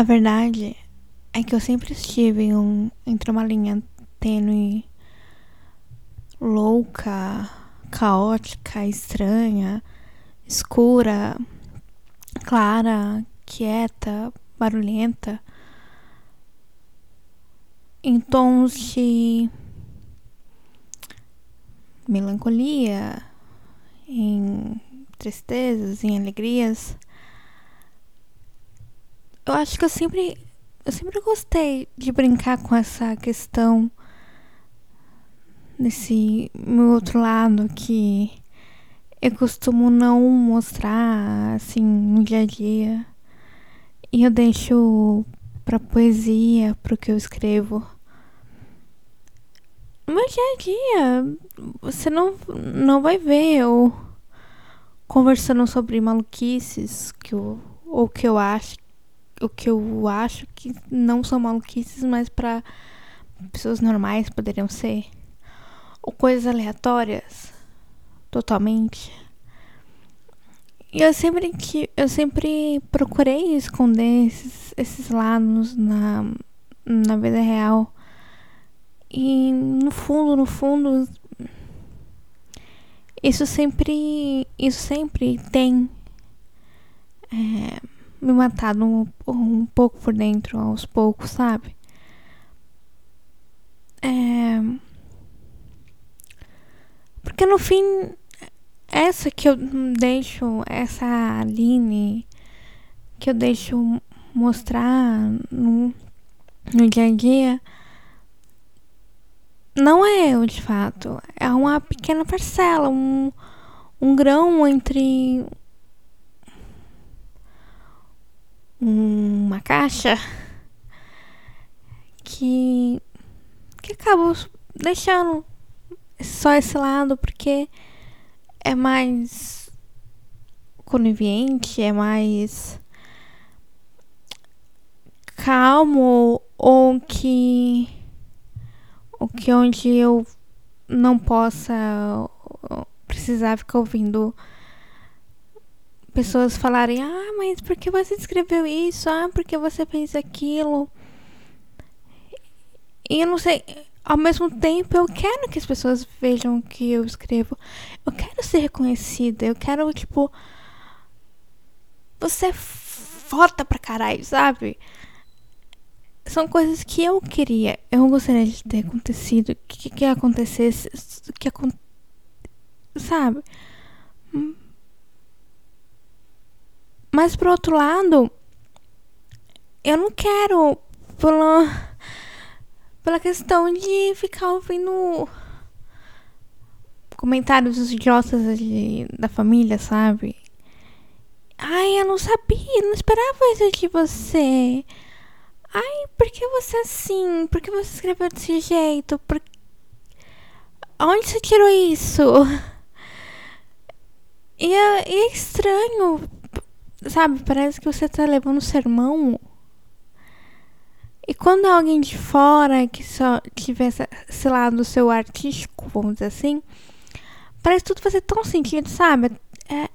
A verdade é que eu sempre estive um, entre uma linha tênue, louca, caótica, estranha, escura, clara, quieta, barulhenta, em tons de melancolia, em tristezas, em alegrias. Eu acho que eu sempre eu sempre gostei de brincar com essa questão desse meu outro lado que eu costumo não mostrar assim no dia a dia. E eu deixo pra poesia, pro que eu escrevo. No meu dia a dia, você não, não vai ver eu conversando sobre maluquices que eu, ou que eu acho o que eu acho que não são maluquices, mas para pessoas normais poderiam ser. Ou coisas aleatórias. Totalmente. E eu sempre, eu sempre procurei esconder esses, esses lados na, na vida real. E no fundo, no fundo, isso sempre, isso sempre tem é, me matado um, um pouco por dentro, aos poucos, sabe? É... Porque no fim, essa que eu deixo, essa Aline que eu deixo mostrar no, no dia a dia, não é eu de fato. É uma pequena parcela, um, um grão entre uma caixa que que acabo deixando só esse lado porque é mais conivente, é mais calmo ou que o que onde eu não possa precisar ficar ouvindo pessoas falarem: "Ah, mas por que você escreveu isso? Ah, por que você fez aquilo?" E eu não sei, ao mesmo tempo eu quero que as pessoas vejam o que eu escrevo. Eu quero ser reconhecida, eu quero tipo você é foda pra caralho, sabe? São coisas que eu queria. Eu gostaria de ter acontecido. Que, que acontecesse. Que acon... Sabe? Mas por outro lado, eu não quero pela, pela questão de ficar ouvindo comentários idiotas de, da família, sabe? Ai, eu não sabia, não esperava isso de você. Ai, por que você é assim? Por que você escreveu desse jeito? Por... Onde você tirou isso? E é, e é estranho, Sabe, parece que você tá levando um sermão. E quando é alguém de fora que só tivesse, sei lá, no seu artístico, vamos dizer assim, parece tudo fazer tão sentido, sabe? É, é,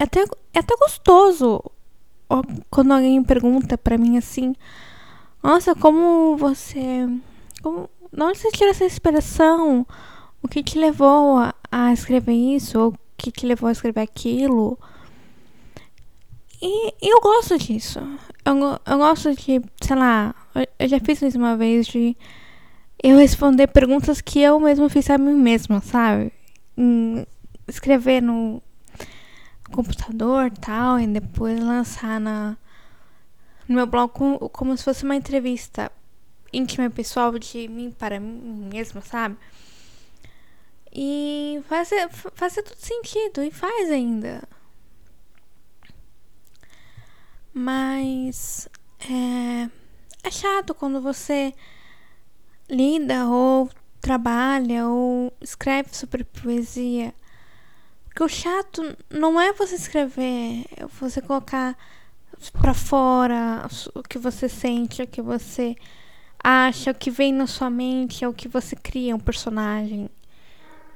até, é até gostoso quando alguém pergunta pra mim assim: Nossa, como você. Como, de onde você tira essa inspiração? O que te levou a, a escrever isso? Ou o que te levou a escrever aquilo? E, eu gosto disso. Eu, eu gosto de, sei lá, eu já fiz isso uma vez de eu responder perguntas que eu mesmo fiz a mim mesma, sabe? Em escrever no computador tal, e depois lançar na, no meu blog como, como se fosse uma entrevista íntima e pessoal de mim para mim mesma, sabe? E faz, faz todo sentido, e faz ainda. Mas é, é chato quando você lida ou trabalha ou escreve sobre poesia. Porque o chato não é você escrever, é você colocar para fora o que você sente, o que você acha, o que vem na sua mente, é o que você cria um personagem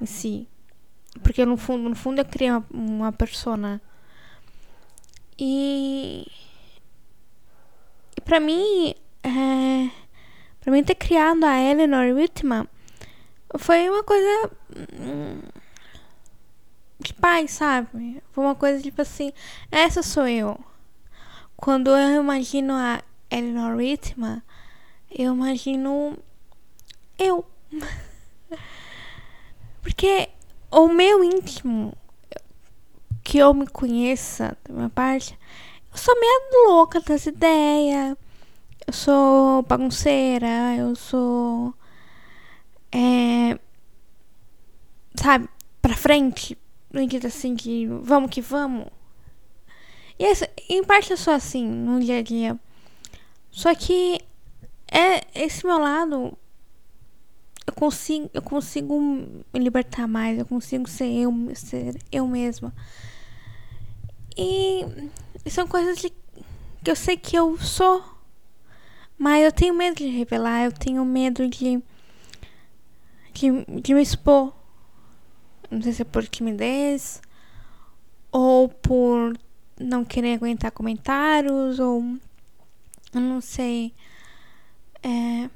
em si. Porque no fundo, no fundo eu criei uma, uma persona. E pra mim, é, pra mim ter criado a Eleanor Whitman foi uma coisa hum, de pai, sabe? Foi uma coisa tipo assim, essa sou eu. Quando eu imagino a Eleanor Whitman, eu imagino eu. Porque o meu íntimo, que eu me conheça da minha parte, eu sou meio louca das ideias. Eu sou bagunceira, eu sou. É, sabe, pra frente. No sentido assim que vamos que vamos. E essa, em parte eu sou assim no dia a dia. Só que é esse meu lado eu consigo eu consigo me libertar mais, eu consigo ser eu, ser eu mesma. E são coisas de, que eu sei que eu sou, mas eu tenho medo de revelar, eu tenho medo de de, de me expor. Não sei se é por timidez ou por não querer aguentar comentários ou eu não sei. É,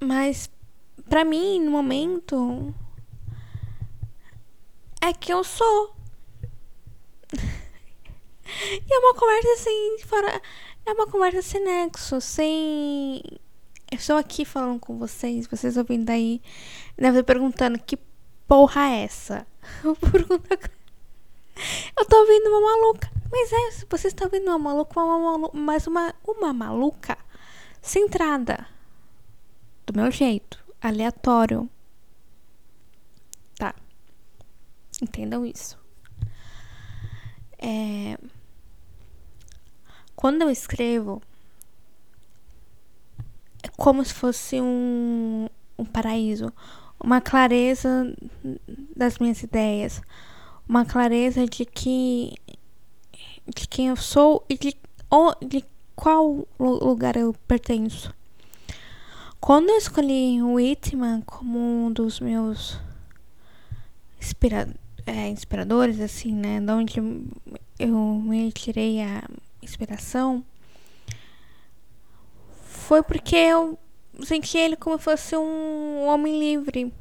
mas para mim, no momento, é que eu sou. E é uma conversa assim, fora. É uma conversa sem nexo, sem. Eu estou aqui falando com vocês, vocês ouvindo aí, devem estar perguntando que porra é essa? Eu. Eu tô ouvindo uma maluca. Mas é, se você está ouvindo uma maluca, uma maluca, mas uma, uma maluca centrada. Do meu jeito aleatório. Tá. Entendam isso. É... Quando eu escrevo, é como se fosse um, um paraíso, uma clareza das minhas ideias, uma clareza de que de quem eu sou e de, ou, de qual lugar eu pertenço. Quando eu escolhi o Whitman como um dos meus inspira é, inspiradores, assim, né? De onde eu me tirei a inspiração, foi porque eu senti ele como se fosse um homem livre.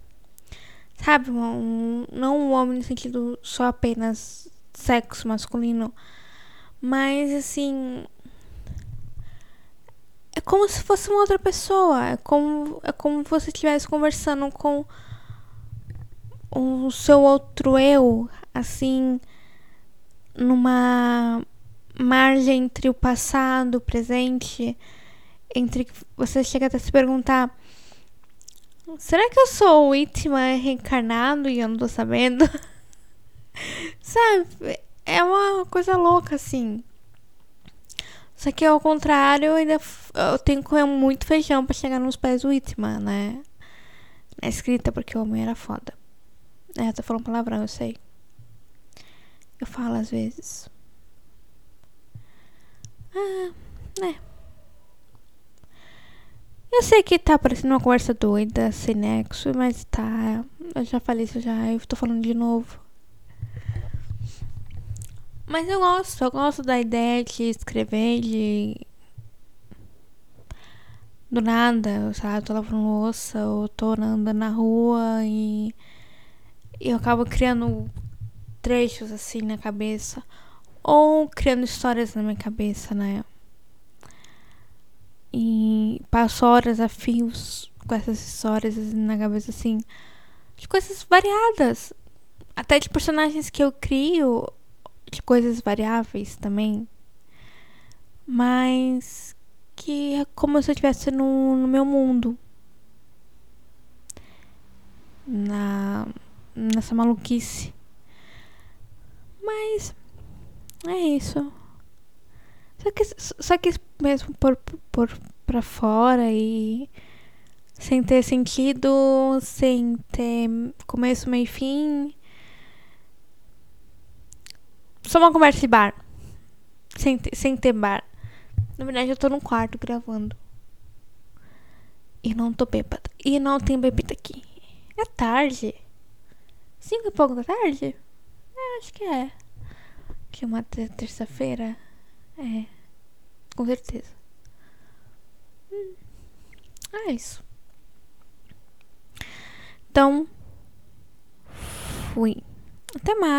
Sabe? Um, não um homem no sentido só apenas sexo masculino. Mas assim, é como se fosse uma outra pessoa. É como, é como você estivesse conversando com o seu outro eu, assim, numa margem entre o passado, o presente, entre você chega até se perguntar: será que eu sou o Itma reencarnado e eu não tô sabendo? Sabe? É uma coisa louca, assim. Só que ao contrário, eu ainda eu tenho que comer muito feijão para chegar nos pés do Whitman, né? Na escrita, porque o homem era foda. É, tô falando palavrão, eu sei. Eu falo às vezes. Ah, né. Eu sei que tá parecendo uma conversa doida, sem nexo, mas tá. Eu já falei isso já, eu tô falando de novo. Mas eu gosto, eu gosto da ideia de escrever, de. Do nada, sabe? Eu tô lavando louça, ou tô andando na rua e. Eu acabo criando trechos assim na cabeça. Ou criando histórias na minha cabeça, né? E passo horas a fios com essas histórias na cabeça, assim. De coisas variadas. Até de personagens que eu crio de coisas variáveis também, mas que é como se eu estivesse no, no meu mundo. Na, nessa maluquice. Mas é isso. Só que, só que mesmo por, por pra fora e sem ter sentido, sem ter começo, meio e fim só uma conversa de bar. Sem, sem ter bar. Na verdade, eu tô num quarto gravando. E não tô bêbada. E não tem bebida aqui. É tarde. Cinco e pouco da tarde? É, acho que é. Que é uma terça-feira? É. Com certeza. Hum. É isso. Então, fui. Até mais.